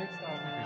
Text auf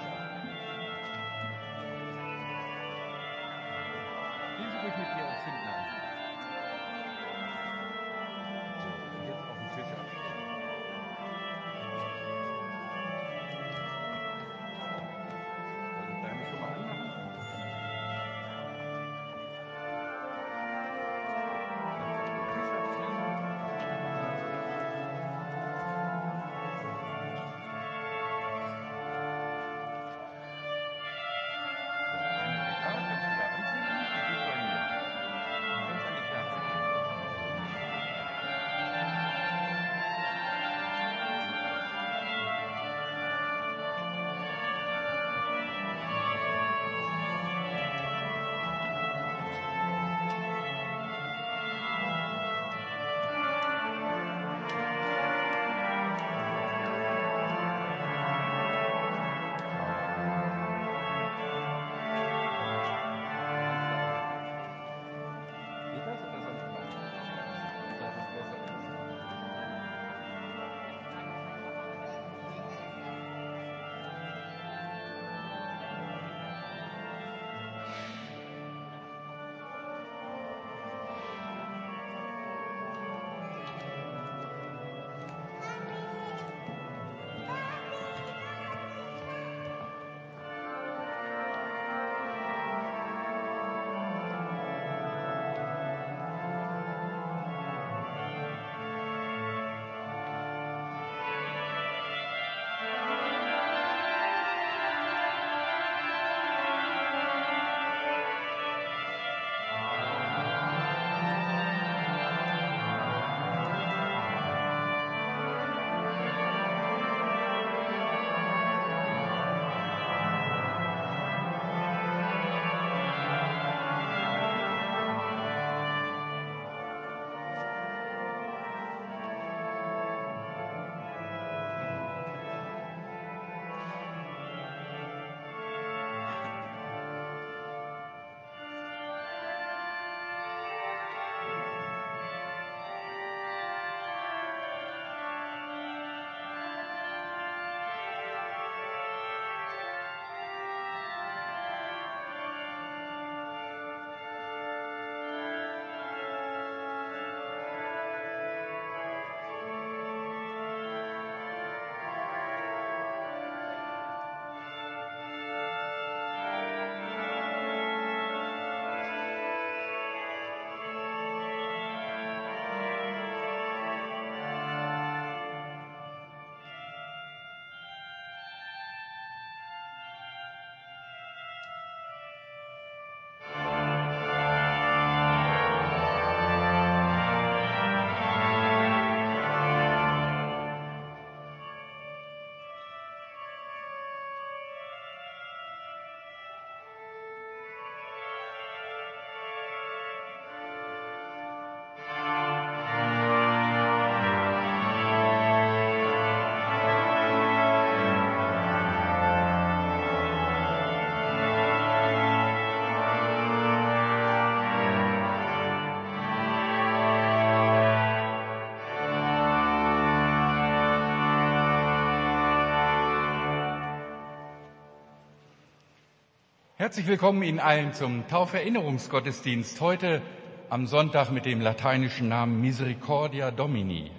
Herzlich willkommen Ihnen allen zum Tauferinnerungsgottesdienst heute am Sonntag mit dem lateinischen Namen Misericordia Domini.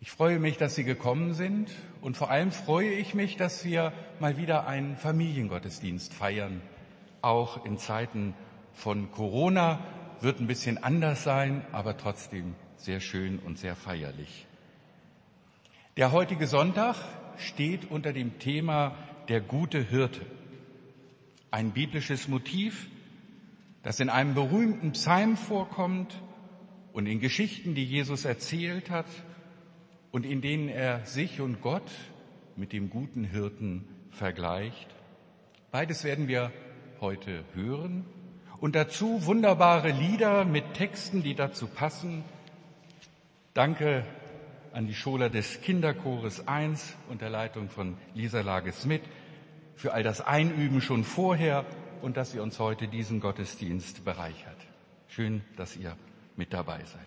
Ich freue mich, dass Sie gekommen sind und vor allem freue ich mich, dass wir mal wieder einen Familiengottesdienst feiern. Auch in Zeiten von Corona wird ein bisschen anders sein, aber trotzdem sehr schön und sehr feierlich. Der heutige Sonntag steht unter dem Thema der gute Hirte. Ein biblisches Motiv, das in einem berühmten Psalm vorkommt und in Geschichten, die Jesus erzählt hat und in denen er sich und Gott mit dem guten Hirten vergleicht. Beides werden wir heute hören und dazu wunderbare Lieder mit Texten, die dazu passen. Danke an die Schola des Kinderchores 1 unter Leitung von Lisa Lage-Smith für all das Einüben schon vorher und dass ihr uns heute diesen Gottesdienst bereichert. Schön, dass ihr mit dabei seid.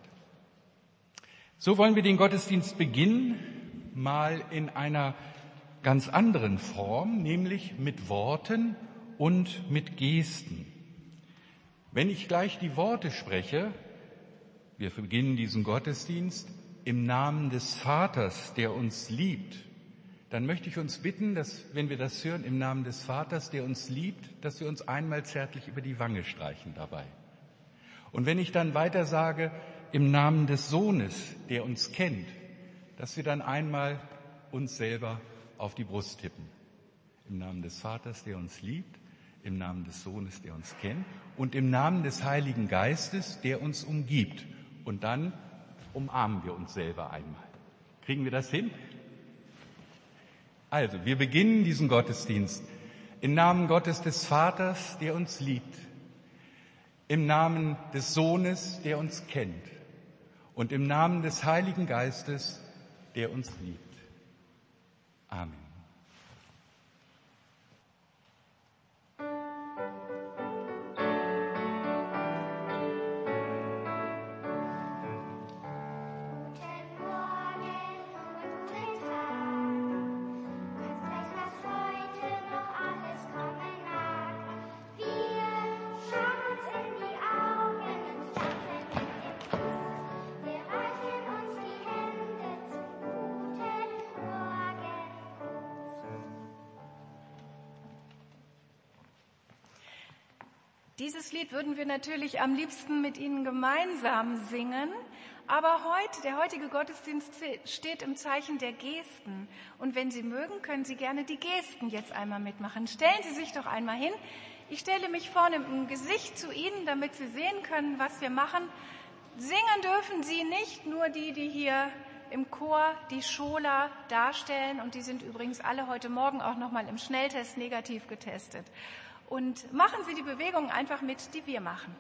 So wollen wir den Gottesdienst beginnen, mal in einer ganz anderen Form, nämlich mit Worten und mit Gesten. Wenn ich gleich die Worte spreche, wir beginnen diesen Gottesdienst im Namen des Vaters, der uns liebt, dann möchte ich uns bitten, dass, wenn wir das hören, im Namen des Vaters, der uns liebt, dass wir uns einmal zärtlich über die Wange streichen dabei. Und wenn ich dann weiter sage, im Namen des Sohnes, der uns kennt, dass wir dann einmal uns selber auf die Brust tippen. Im Namen des Vaters, der uns liebt, im Namen des Sohnes, der uns kennt und im Namen des Heiligen Geistes, der uns umgibt. Und dann umarmen wir uns selber einmal. Kriegen wir das hin? Also, wir beginnen diesen Gottesdienst im Namen Gottes des Vaters, der uns liebt, im Namen des Sohnes, der uns kennt und im Namen des Heiligen Geistes, der uns liebt. Amen. Dieses Lied würden wir natürlich am liebsten mit Ihnen gemeinsam singen. Aber heute, der heutige Gottesdienst steht im Zeichen der Gesten. Und wenn Sie mögen, können Sie gerne die Gesten jetzt einmal mitmachen. Stellen Sie sich doch einmal hin. Ich stelle mich vorne im Gesicht zu Ihnen, damit Sie sehen können, was wir machen. Singen dürfen Sie nicht, nur die, die hier im Chor die Schola darstellen. Und die sind übrigens alle heute Morgen auch nochmal im Schnelltest negativ getestet. Und machen Sie die Bewegung einfach mit, die wir machen.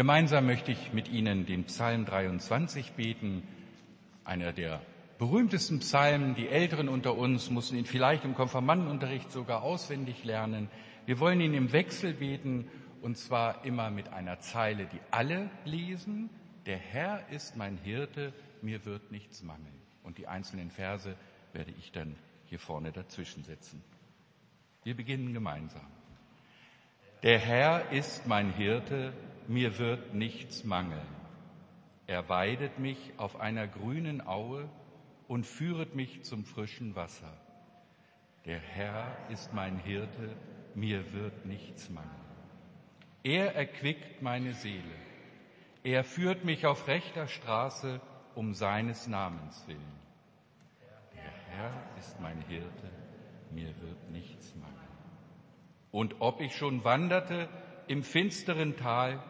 Gemeinsam möchte ich mit Ihnen den Psalm 23 beten, einer der berühmtesten Psalmen. Die Älteren unter uns mussten ihn vielleicht im Konfirmandenunterricht sogar auswendig lernen. Wir wollen ihn im Wechsel beten und zwar immer mit einer Zeile, die alle lesen. Der Herr ist mein Hirte, mir wird nichts mangeln. Und die einzelnen Verse werde ich dann hier vorne dazwischen setzen. Wir beginnen gemeinsam. Der Herr ist mein Hirte, mir wird nichts mangeln. Er weidet mich auf einer grünen Aue und führet mich zum frischen Wasser. Der Herr ist mein Hirte, mir wird nichts mangeln. Er erquickt meine Seele. Er führt mich auf rechter Straße um seines Namens willen. Der Herr ist mein Hirte, mir wird nichts mangeln. Und ob ich schon wanderte im finsteren Tal,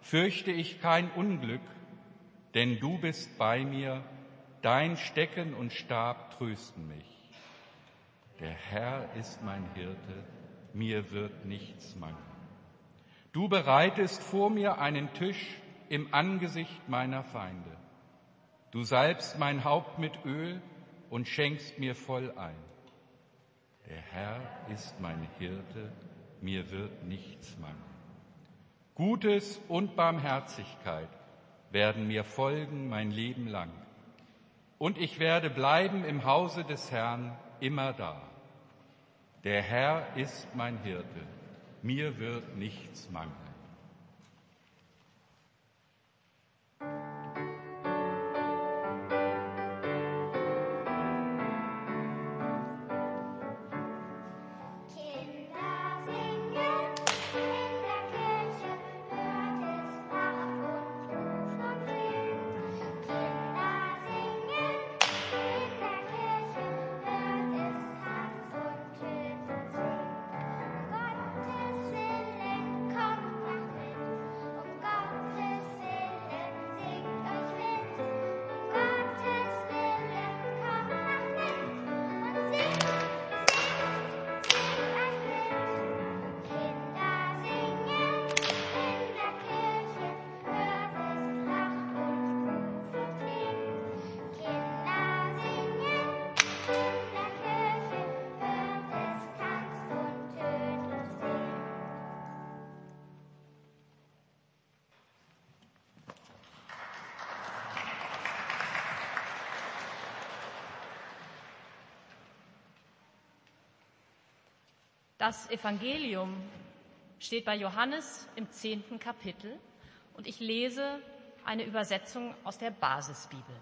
fürchte ich kein Unglück, denn du bist bei mir, dein Stecken und Stab trösten mich. Der Herr ist mein Hirte, mir wird nichts mangeln. Du bereitest vor mir einen Tisch im Angesicht meiner Feinde. Du salbst mein Haupt mit Öl und schenkst mir voll ein. Der Herr ist mein Hirte, mir wird nichts mangeln. Gutes und Barmherzigkeit werden mir folgen mein Leben lang. Und ich werde bleiben im Hause des Herrn immer da. Der Herr ist mein Hirte, mir wird nichts mangeln. Das Evangelium steht bei Johannes im zehnten Kapitel und ich lese eine Übersetzung aus der Basisbibel.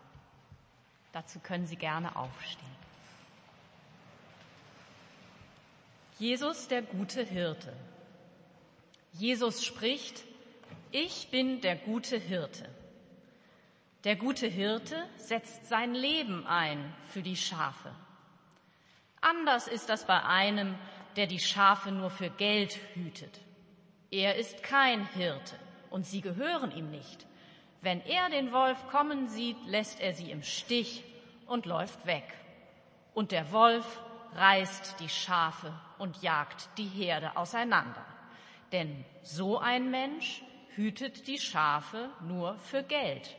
Dazu können Sie gerne aufstehen. Jesus der gute Hirte. Jesus spricht, ich bin der gute Hirte. Der gute Hirte setzt sein Leben ein für die Schafe. Anders ist das bei einem, der die Schafe nur für Geld hütet. Er ist kein Hirte und sie gehören ihm nicht. Wenn er den Wolf kommen sieht, lässt er sie im Stich und läuft weg. Und der Wolf reißt die Schafe und jagt die Herde auseinander. Denn so ein Mensch hütet die Schafe nur für Geld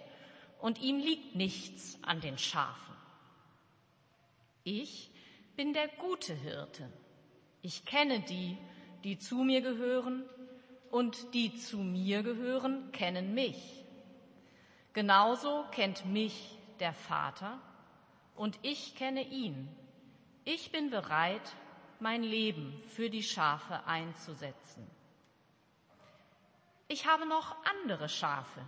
und ihm liegt nichts an den Schafen. Ich bin der gute Hirte. Ich kenne die, die zu mir gehören, und die zu mir gehören, kennen mich. Genauso kennt mich der Vater, und ich kenne ihn. Ich bin bereit, mein Leben für die Schafe einzusetzen. Ich habe noch andere Schafe,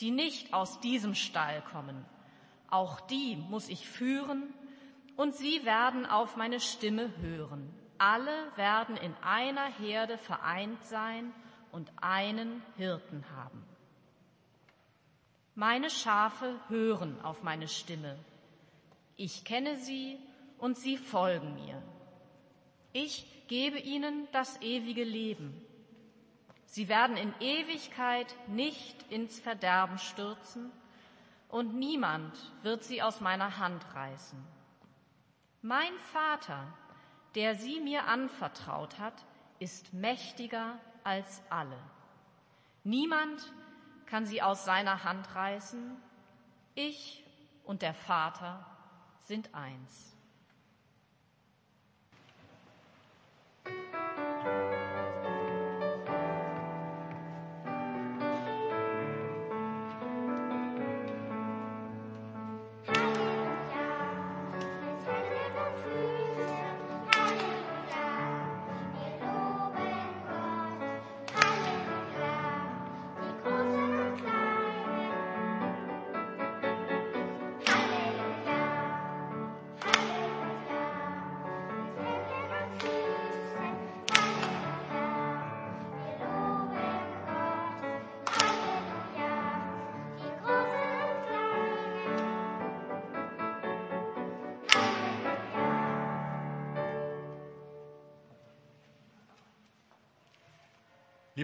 die nicht aus diesem Stall kommen. Auch die muss ich führen, und sie werden auf meine Stimme hören. Alle werden in einer Herde vereint sein und einen Hirten haben. Meine Schafe hören auf meine Stimme. Ich kenne sie und sie folgen mir. Ich gebe ihnen das ewige Leben. Sie werden in Ewigkeit nicht ins Verderben stürzen und niemand wird sie aus meiner Hand reißen. Mein Vater, der sie mir anvertraut hat, ist mächtiger als alle. Niemand kann sie aus seiner Hand reißen. Ich und der Vater sind eins.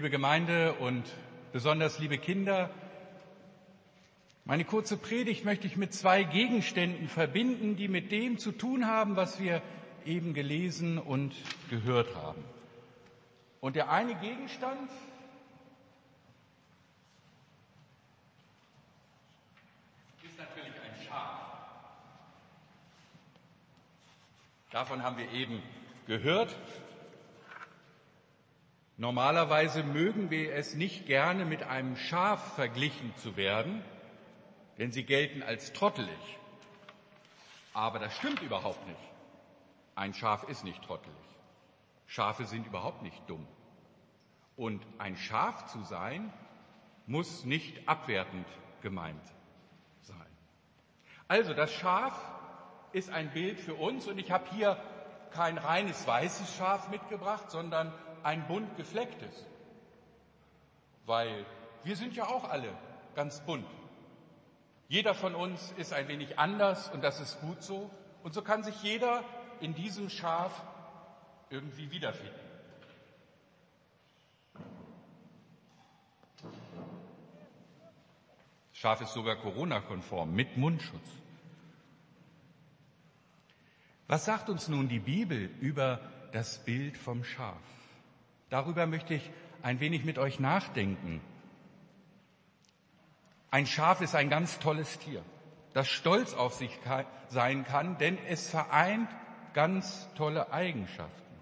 Liebe Gemeinde und besonders liebe Kinder, meine kurze Predigt möchte ich mit zwei Gegenständen verbinden, die mit dem zu tun haben, was wir eben gelesen und gehört haben. Und der eine Gegenstand ist natürlich ein Schaf. Davon haben wir eben gehört Normalerweise mögen wir es nicht gerne, mit einem Schaf verglichen zu werden, denn sie gelten als trottelig. Aber das stimmt überhaupt nicht. Ein Schaf ist nicht trottelig. Schafe sind überhaupt nicht dumm. Und ein Schaf zu sein, muss nicht abwertend gemeint sein. Also das Schaf ist ein Bild für uns und ich habe hier kein reines weißes Schaf mitgebracht, sondern ein bunt geflecktes. Weil wir sind ja auch alle ganz bunt. Jeder von uns ist ein wenig anders und das ist gut so. Und so kann sich jeder in diesem Schaf irgendwie wiederfinden. Schaf ist sogar Corona-konform mit Mundschutz. Was sagt uns nun die Bibel über das Bild vom Schaf? Darüber möchte ich ein wenig mit euch nachdenken. Ein Schaf ist ein ganz tolles Tier, das stolz auf sich sein kann, denn es vereint ganz tolle Eigenschaften.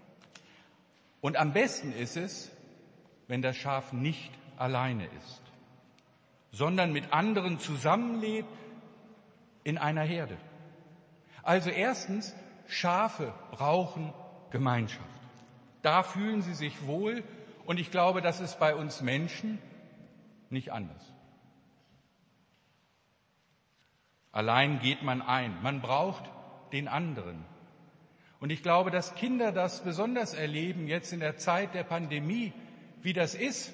Und am besten ist es, wenn das Schaf nicht alleine ist, sondern mit anderen zusammenlebt in einer Herde. Also erstens, Schafe brauchen Gemeinschaft. Da fühlen sie sich wohl und ich glaube, das ist bei uns Menschen nicht anders. Allein geht man ein. Man braucht den anderen. Und ich glaube, dass Kinder das besonders erleben jetzt in der Zeit der Pandemie, wie das ist,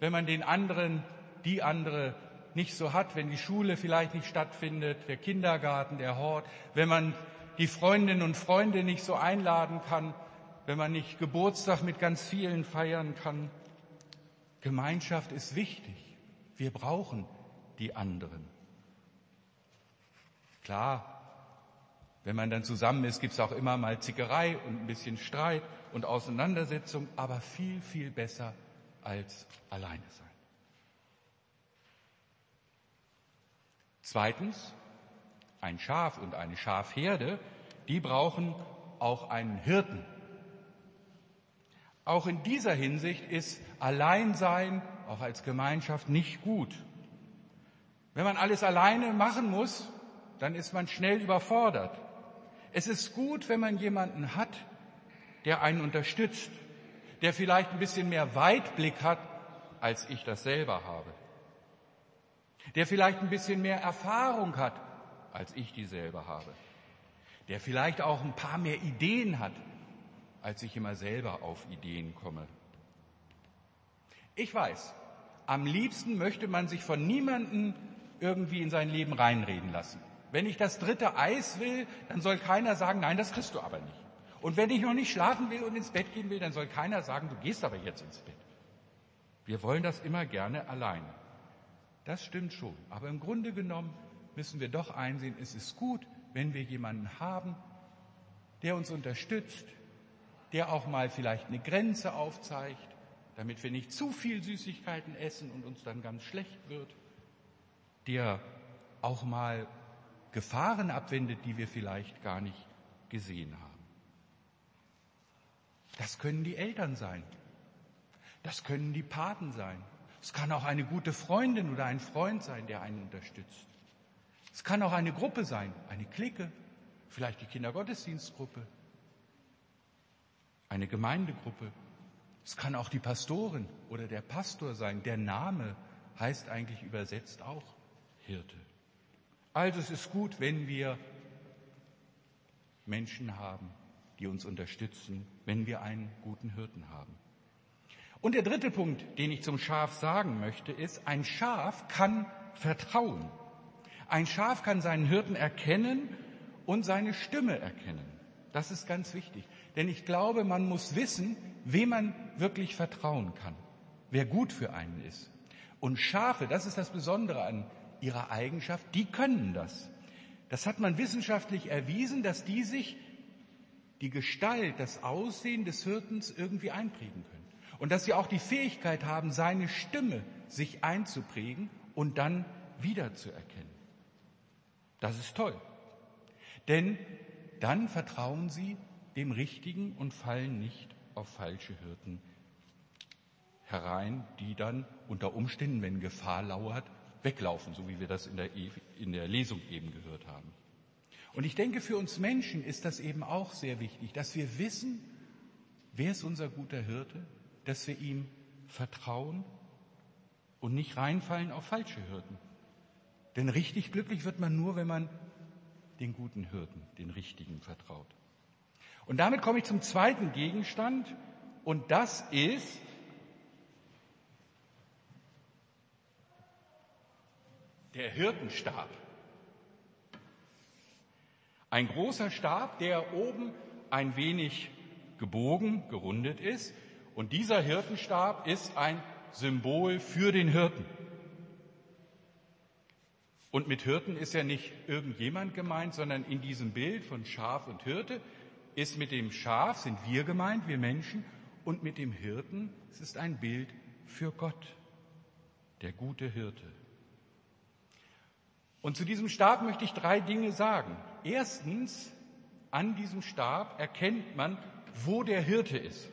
wenn man den anderen, die andere nicht so hat, wenn die Schule vielleicht nicht stattfindet, der Kindergarten, der Hort, wenn man die Freundinnen und Freunde nicht so einladen kann, wenn man nicht Geburtstag mit ganz vielen feiern kann. Gemeinschaft ist wichtig. Wir brauchen die anderen. Klar, wenn man dann zusammen ist, gibt es auch immer mal Zickerei und ein bisschen Streit und Auseinandersetzung, aber viel, viel besser als alleine sein. Zweitens, ein Schaf und eine Schafherde, die brauchen auch einen Hirten. Auch in dieser Hinsicht ist Alleinsein auch als Gemeinschaft nicht gut. Wenn man alles alleine machen muss, dann ist man schnell überfordert. Es ist gut, wenn man jemanden hat, der einen unterstützt, der vielleicht ein bisschen mehr Weitblick hat, als ich das selber habe, der vielleicht ein bisschen mehr Erfahrung hat, als ich die selber habe, der vielleicht auch ein paar mehr Ideen hat, als ich immer selber auf Ideen komme. Ich weiß, am liebsten möchte man sich von niemandem irgendwie in sein Leben reinreden lassen. Wenn ich das dritte Eis will, dann soll keiner sagen, nein, das kriegst du aber nicht. Und wenn ich noch nicht schlafen will und ins Bett gehen will, dann soll keiner sagen, du gehst aber jetzt ins Bett. Wir wollen das immer gerne alleine. Das stimmt schon. Aber im Grunde genommen müssen wir doch einsehen, es ist gut, wenn wir jemanden haben, der uns unterstützt, der auch mal vielleicht eine Grenze aufzeigt, damit wir nicht zu viel Süßigkeiten essen und uns dann ganz schlecht wird, der auch mal Gefahren abwendet, die wir vielleicht gar nicht gesehen haben. Das können die Eltern sein. Das können die Paten sein. Es kann auch eine gute Freundin oder ein Freund sein, der einen unterstützt. Es kann auch eine Gruppe sein, eine Clique, vielleicht die Kindergottesdienstgruppe, eine Gemeindegruppe. Es kann auch die Pastorin oder der Pastor sein. Der Name heißt eigentlich übersetzt auch Hirte. Also es ist gut, wenn wir Menschen haben, die uns unterstützen, wenn wir einen guten Hirten haben. Und der dritte Punkt, den ich zum Schaf sagen möchte, ist, ein Schaf kann vertrauen. Ein Schaf kann seinen Hirten erkennen und seine Stimme erkennen. Das ist ganz wichtig. Denn ich glaube, man muss wissen, wem man wirklich vertrauen kann, wer gut für einen ist. Und Schafe, das ist das Besondere an ihrer Eigenschaft, die können das. Das hat man wissenschaftlich erwiesen, dass die sich die Gestalt, das Aussehen des Hirtens irgendwie einprägen können. Und dass sie auch die Fähigkeit haben, seine Stimme sich einzuprägen und dann wiederzuerkennen. Das ist toll. Denn dann vertrauen sie dem Richtigen und fallen nicht auf falsche Hirten herein, die dann unter Umständen, wenn Gefahr lauert, weglaufen, so wie wir das in der, e, in der Lesung eben gehört haben. Und ich denke, für uns Menschen ist das eben auch sehr wichtig, dass wir wissen, wer ist unser guter Hirte, dass wir ihm vertrauen und nicht reinfallen auf falsche Hirten. Denn richtig glücklich wird man nur, wenn man den guten Hirten, den richtigen vertraut. Und damit komme ich zum zweiten Gegenstand und das ist der Hirtenstab. Ein großer Stab, der oben ein wenig gebogen, gerundet ist. Und dieser Hirtenstab ist ein Symbol für den Hirten. Und mit Hirten ist ja nicht irgendjemand gemeint, sondern in diesem Bild von Schaf und Hirte ist mit dem Schaf sind wir gemeint, wir Menschen, und mit dem Hirten, es ist ein Bild für Gott, der gute Hirte. Und zu diesem Stab möchte ich drei Dinge sagen. Erstens, an diesem Stab erkennt man, wo der Hirte ist.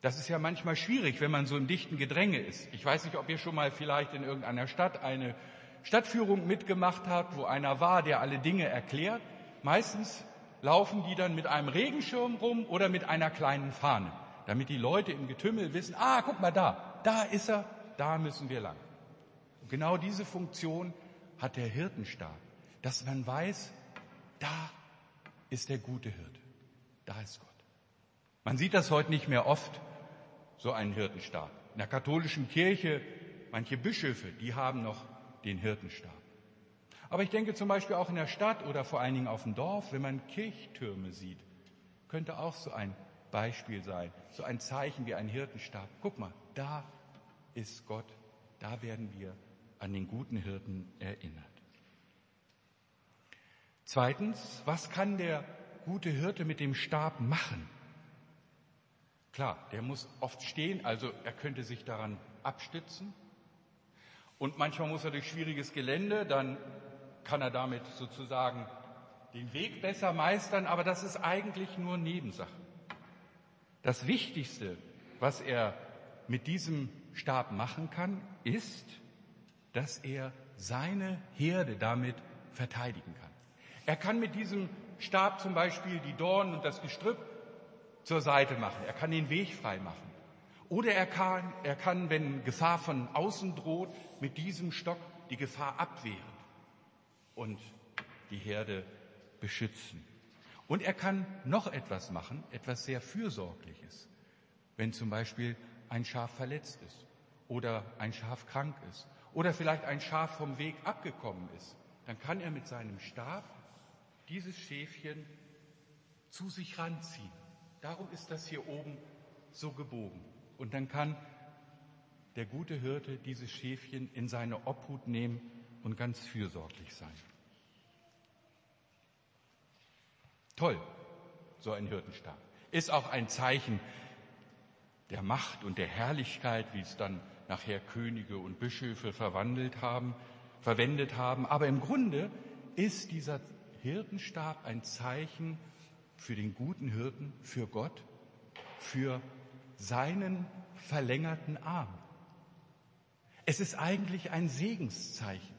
Das ist ja manchmal schwierig, wenn man so im dichten Gedränge ist. Ich weiß nicht, ob ihr schon mal vielleicht in irgendeiner Stadt eine Stadtführung mitgemacht habt, wo einer war, der alle Dinge erklärt. Meistens laufen die dann mit einem Regenschirm rum oder mit einer kleinen Fahne, damit die Leute im Getümmel wissen, ah, guck mal da, da ist er, da müssen wir lang. Und genau diese Funktion hat der Hirtenstab, dass man weiß, da ist der gute Hirte, da ist Gott. Man sieht das heute nicht mehr oft, so einen Hirtenstab. In der katholischen Kirche, manche Bischöfe, die haben noch den Hirtenstab. Aber ich denke zum Beispiel auch in der Stadt oder vor allen Dingen auf dem Dorf, wenn man Kirchtürme sieht, könnte auch so ein Beispiel sein, so ein Zeichen wie ein Hirtenstab. Guck mal, da ist Gott, da werden wir an den guten Hirten erinnert. Zweitens, was kann der gute Hirte mit dem Stab machen? Klar, der muss oft stehen, also er könnte sich daran abstützen. Und manchmal muss er durch schwieriges Gelände, dann kann er damit sozusagen den Weg besser meistern, aber das ist eigentlich nur Nebensache. Das Wichtigste, was er mit diesem Stab machen kann, ist, dass er seine Herde damit verteidigen kann. Er kann mit diesem Stab zum Beispiel die Dornen und das Gestrüpp zur Seite machen. Er kann den Weg frei machen. Oder er kann, er kann, wenn Gefahr von außen droht, mit diesem Stock die Gefahr abwehren und die Herde beschützen. Und er kann noch etwas machen, etwas sehr Fürsorgliches. Wenn zum Beispiel ein Schaf verletzt ist oder ein Schaf krank ist oder vielleicht ein Schaf vom Weg abgekommen ist, dann kann er mit seinem Stab dieses Schäfchen zu sich ranziehen. Darum ist das hier oben so gebogen. Und dann kann der gute Hirte dieses Schäfchen in seine Obhut nehmen und ganz fürsorglich sein. Toll, so ein Hirtenstab. Ist auch ein Zeichen der Macht und der Herrlichkeit, wie es dann nachher Könige und Bischöfe verwandelt haben, verwendet haben. Aber im Grunde ist dieser Hirtenstab ein Zeichen für den guten Hirten, für Gott, für seinen verlängerten Arm. Es ist eigentlich ein Segenszeichen.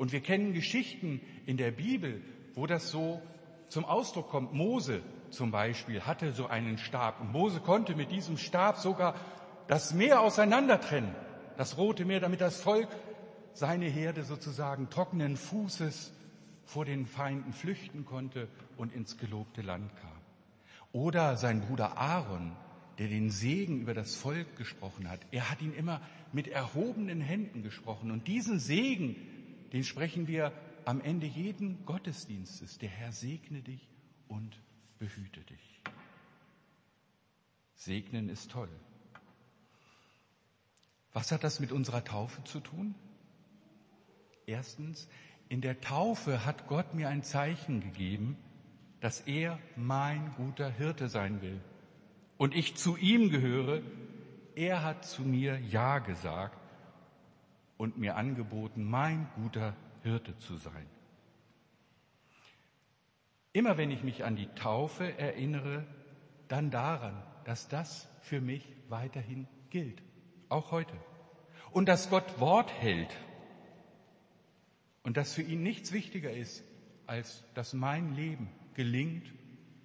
Und wir kennen Geschichten in der Bibel, wo das so zum Ausdruck kommt. Mose zum Beispiel hatte so einen Stab. Und Mose konnte mit diesem Stab sogar das Meer auseinandertrennen, das Rote Meer, damit das Volk seine Herde sozusagen trockenen Fußes vor den Feinden flüchten konnte und ins gelobte Land kam. Oder sein Bruder Aaron, der den Segen über das Volk gesprochen hat. Er hat ihn immer mit erhobenen Händen gesprochen. Und diesen Segen, den sprechen wir am Ende jeden Gottesdienstes. Der Herr segne dich und behüte dich. Segnen ist toll. Was hat das mit unserer Taufe zu tun? Erstens, in der Taufe hat Gott mir ein Zeichen gegeben, dass er mein guter Hirte sein will. Und ich zu ihm gehöre. Er hat zu mir Ja gesagt und mir angeboten, mein guter Hirte zu sein. Immer wenn ich mich an die Taufe erinnere, dann daran, dass das für mich weiterhin gilt, auch heute. Und dass Gott Wort hält und dass für ihn nichts wichtiger ist, als dass mein Leben gelingt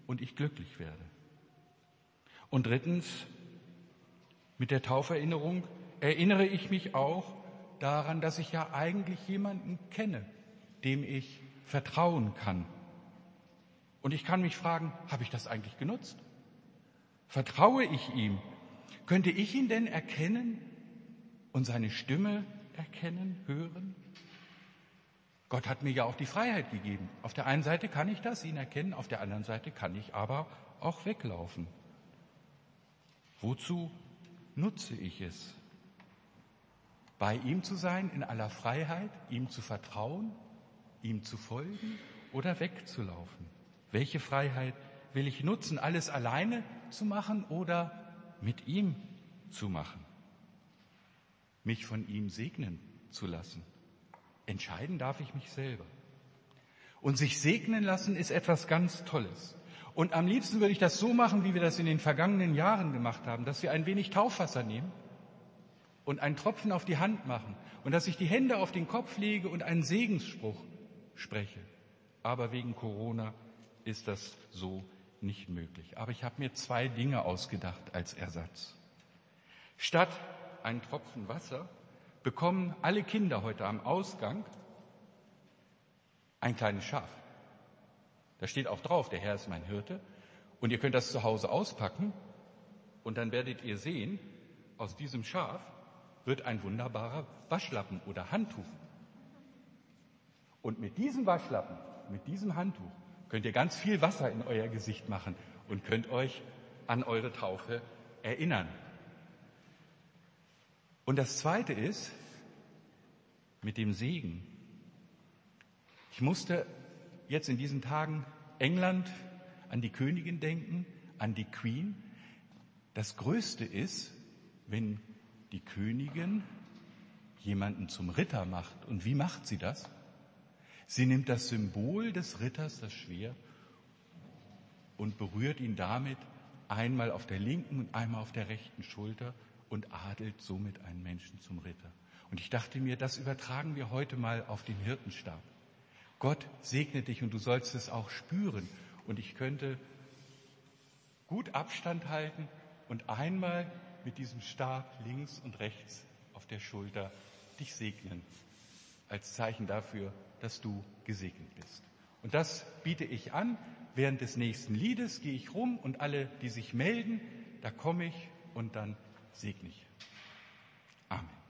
und ich glücklich werde. Und drittens, mit der Tauferinnerung erinnere ich mich auch daran, dass ich ja eigentlich jemanden kenne, dem ich vertrauen kann. Und ich kann mich fragen, habe ich das eigentlich genutzt? Vertraue ich ihm? Könnte ich ihn denn erkennen und seine Stimme erkennen, hören? Gott hat mir ja auch die Freiheit gegeben. Auf der einen Seite kann ich das, ihn erkennen, auf der anderen Seite kann ich aber auch weglaufen. Wozu nutze ich es? Bei ihm zu sein in aller Freiheit, ihm zu vertrauen, ihm zu folgen oder wegzulaufen? Welche Freiheit will ich nutzen? Alles alleine zu machen oder mit ihm zu machen? Mich von ihm segnen zu lassen? Entscheiden darf ich mich selber. Und sich segnen lassen ist etwas ganz Tolles. Und am liebsten würde ich das so machen, wie wir das in den vergangenen Jahren gemacht haben, dass wir ein wenig Taufwasser nehmen und einen Tropfen auf die Hand machen und dass ich die Hände auf den Kopf lege und einen Segensspruch spreche. Aber wegen Corona ist das so nicht möglich. Aber ich habe mir zwei Dinge ausgedacht als Ersatz. Statt einen Tropfen Wasser bekommen alle Kinder heute am Ausgang ein kleines Schaf. Da steht auch drauf, der Herr ist mein Hirte. Und ihr könnt das zu Hause auspacken und dann werdet ihr sehen, aus diesem Schaf wird ein wunderbarer Waschlappen oder Handtuch. Und mit diesem Waschlappen, mit diesem Handtuch könnt ihr ganz viel Wasser in euer Gesicht machen und könnt euch an eure Taufe erinnern. Und das Zweite ist mit dem Segen. Ich musste jetzt in diesen Tagen England an die Königin denken, an die Queen. Das Größte ist, wenn die Königin jemanden zum Ritter macht. Und wie macht sie das? Sie nimmt das Symbol des Ritters, das Schwert, und berührt ihn damit einmal auf der linken und einmal auf der rechten Schulter und adelt somit einen Menschen zum Ritter. Und ich dachte mir, das übertragen wir heute mal auf den Hirtenstab. Gott segne dich und du sollst es auch spüren. Und ich könnte gut Abstand halten und einmal mit diesem Stab links und rechts auf der Schulter dich segnen, als Zeichen dafür, dass du gesegnet bist. Und das biete ich an. Während des nächsten Liedes gehe ich rum und alle, die sich melden, da komme ich und dann segne ich. Amen.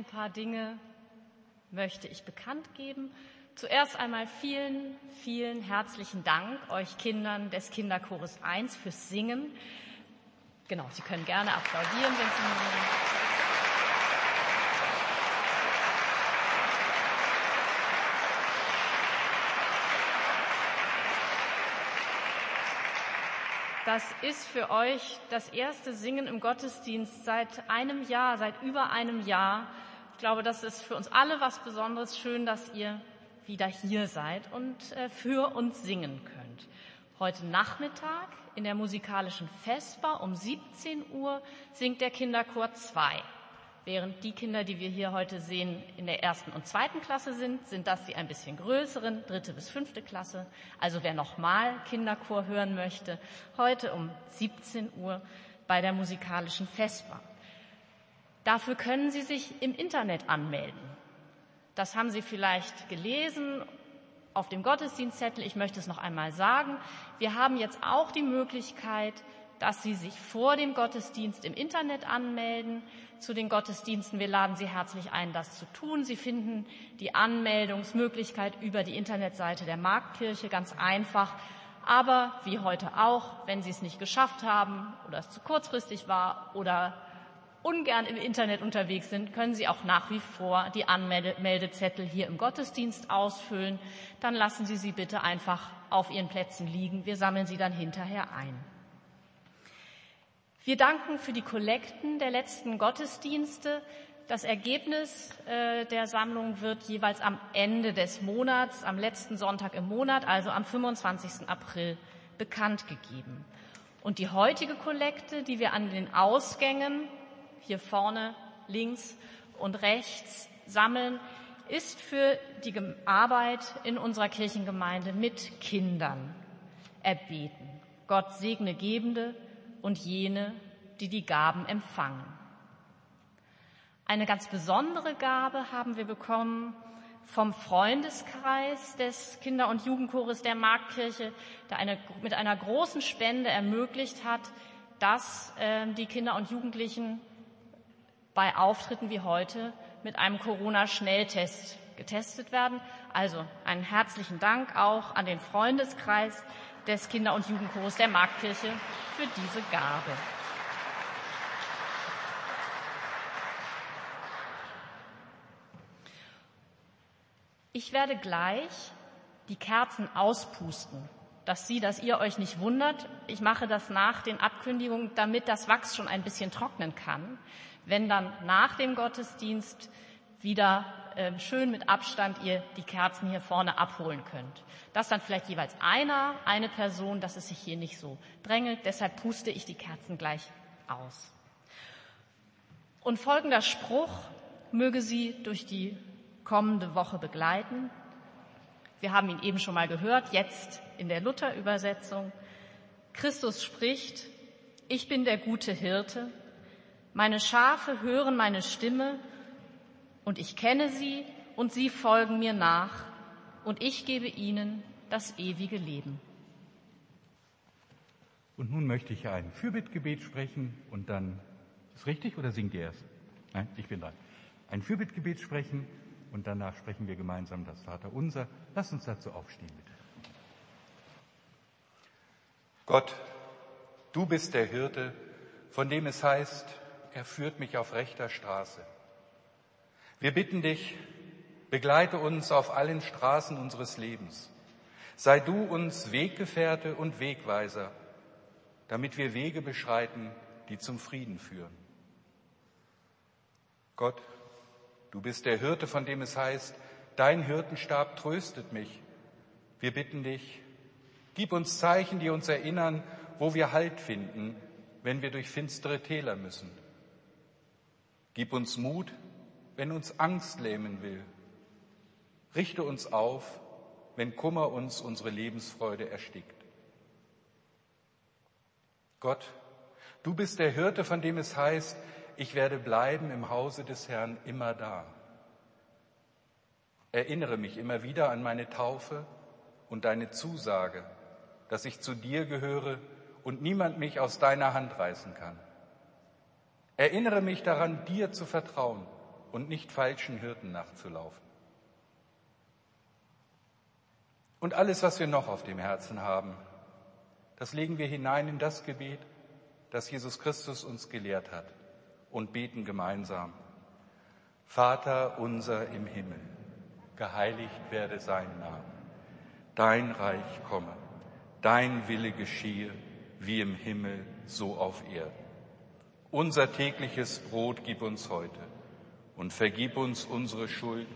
Ein paar Dinge möchte ich bekannt geben. Zuerst einmal vielen, vielen herzlichen Dank euch Kindern des Kinderchores 1 fürs Singen. Genau, Sie können gerne applaudieren, wenn Sie mögen. Das ist für euch das erste Singen im Gottesdienst seit einem Jahr, seit über einem Jahr. Ich glaube, das ist für uns alle was Besonderes. Schön, dass ihr wieder hier seid und äh, für uns singen könnt. Heute Nachmittag in der musikalischen Vesper um 17 Uhr singt der Kinderchor 2. Während die Kinder, die wir hier heute sehen, in der ersten und zweiten Klasse sind, sind das die ein bisschen größeren, dritte bis fünfte Klasse. Also wer nochmal Kinderchor hören möchte, heute um 17 Uhr bei der musikalischen Vesper. Dafür können Sie sich im Internet anmelden. Das haben Sie vielleicht gelesen auf dem Gottesdienstzettel. Ich möchte es noch einmal sagen. Wir haben jetzt auch die Möglichkeit, dass Sie sich vor dem Gottesdienst im Internet anmelden zu den Gottesdiensten. Wir laden Sie herzlich ein, das zu tun. Sie finden die Anmeldungsmöglichkeit über die Internetseite der Marktkirche ganz einfach. Aber wie heute auch, wenn Sie es nicht geschafft haben oder es zu kurzfristig war oder ungern im Internet unterwegs sind, können Sie auch nach wie vor die Anmeldezettel hier im Gottesdienst ausfüllen. Dann lassen Sie sie bitte einfach auf Ihren Plätzen liegen. Wir sammeln sie dann hinterher ein. Wir danken für die Kollekten der letzten Gottesdienste. Das Ergebnis äh, der Sammlung wird jeweils am Ende des Monats, am letzten Sonntag im Monat, also am 25. April, bekannt gegeben. Und die heutige Kollekte, die wir an den Ausgängen hier vorne, links und rechts sammeln, ist für die Arbeit in unserer Kirchengemeinde mit Kindern erbeten. Gott segne Gebende, und jene, die die Gaben empfangen. Eine ganz besondere Gabe haben wir bekommen vom Freundeskreis des Kinder- und Jugendchores der Marktkirche, der eine, mit einer großen Spende ermöglicht hat, dass äh, die Kinder und Jugendlichen bei Auftritten wie heute mit einem Corona-Schnelltest getestet werden. Also einen herzlichen Dank auch an den Freundeskreis, des Kinder- und Jugendchors der Marktkirche für diese Gabe. Ich werde gleich die Kerzen auspusten, dass Sie, dass ihr euch nicht wundert. Ich mache das nach den Abkündigungen, damit das Wachs schon ein bisschen trocknen kann. Wenn dann nach dem Gottesdienst wieder äh, schön mit Abstand ihr die Kerzen hier vorne abholen könnt. Das dann vielleicht jeweils einer, eine Person, dass es sich hier nicht so drängelt. Deshalb puste ich die Kerzen gleich aus. Und folgender Spruch möge Sie durch die kommende Woche begleiten. Wir haben ihn eben schon mal gehört, jetzt in der Luther-Übersetzung. Christus spricht, ich bin der gute Hirte, meine Schafe hören meine Stimme und ich kenne sie und sie folgen mir nach und ich gebe ihnen das ewige Leben. Und nun möchte ich ein Fürbittgebet sprechen und dann, ist richtig oder singt ihr erst? Nein, ich bin dran. Ein Fürbittgebet sprechen und danach sprechen wir gemeinsam das Vaterunser. Lass uns dazu aufstehen, bitte. Gott, du bist der Hirte, von dem es heißt, er führt mich auf rechter Straße. Wir bitten dich, begleite uns auf allen Straßen unseres Lebens. Sei du uns Weggefährte und Wegweiser, damit wir Wege beschreiten, die zum Frieden führen. Gott, du bist der Hirte, von dem es heißt, dein Hirtenstab tröstet mich. Wir bitten dich, gib uns Zeichen, die uns erinnern, wo wir Halt finden, wenn wir durch finstere Täler müssen. Gib uns Mut, wenn uns Angst lähmen will. Richte uns auf, wenn Kummer uns unsere Lebensfreude erstickt. Gott, du bist der Hirte, von dem es heißt, ich werde bleiben im Hause des Herrn immer da. Erinnere mich immer wieder an meine Taufe und deine Zusage, dass ich zu dir gehöre und niemand mich aus deiner Hand reißen kann. Erinnere mich daran, dir zu vertrauen und nicht falschen Hirten nachzulaufen. Und alles, was wir noch auf dem Herzen haben, das legen wir hinein in das Gebet, das Jesus Christus uns gelehrt hat und beten gemeinsam. Vater unser im Himmel, geheiligt werde sein Name. Dein Reich komme, dein Wille geschehe, wie im Himmel, so auf Erden. Unser tägliches Brot gib uns heute und vergib uns unsere Schuld,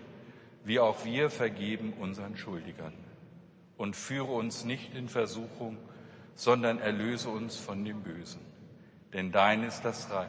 wie auch wir vergeben unseren Schuldigern. Und führe uns nicht in Versuchung, sondern erlöse uns von dem Bösen. Denn dein ist das Reich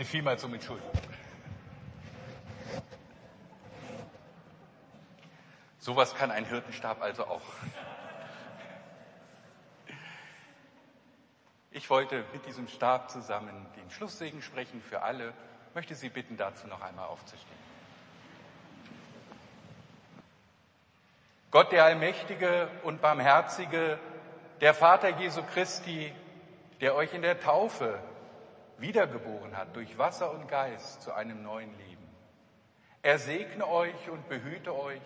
Bitte vielmals um Entschuldigung. Sowas kann ein Hirtenstab also auch. Ich wollte mit diesem Stab zusammen den Schlusssegen sprechen für alle. Ich möchte Sie bitten, dazu noch einmal aufzustehen. Gott, der Allmächtige und Barmherzige, der Vater Jesu Christi, der euch in der Taufe wiedergeboren hat durch Wasser und Geist zu einem neuen Leben. Er segne euch und behüte euch.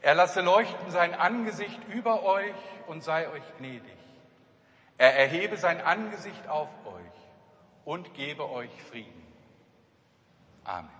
Er lasse leuchten sein Angesicht über euch und sei euch gnädig. Er erhebe sein Angesicht auf euch und gebe euch Frieden. Amen.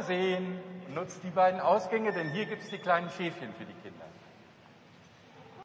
Wiedersehen. Nutzt die beiden Ausgänge, denn hier gibt es die kleinen Schäfchen für die Kinder.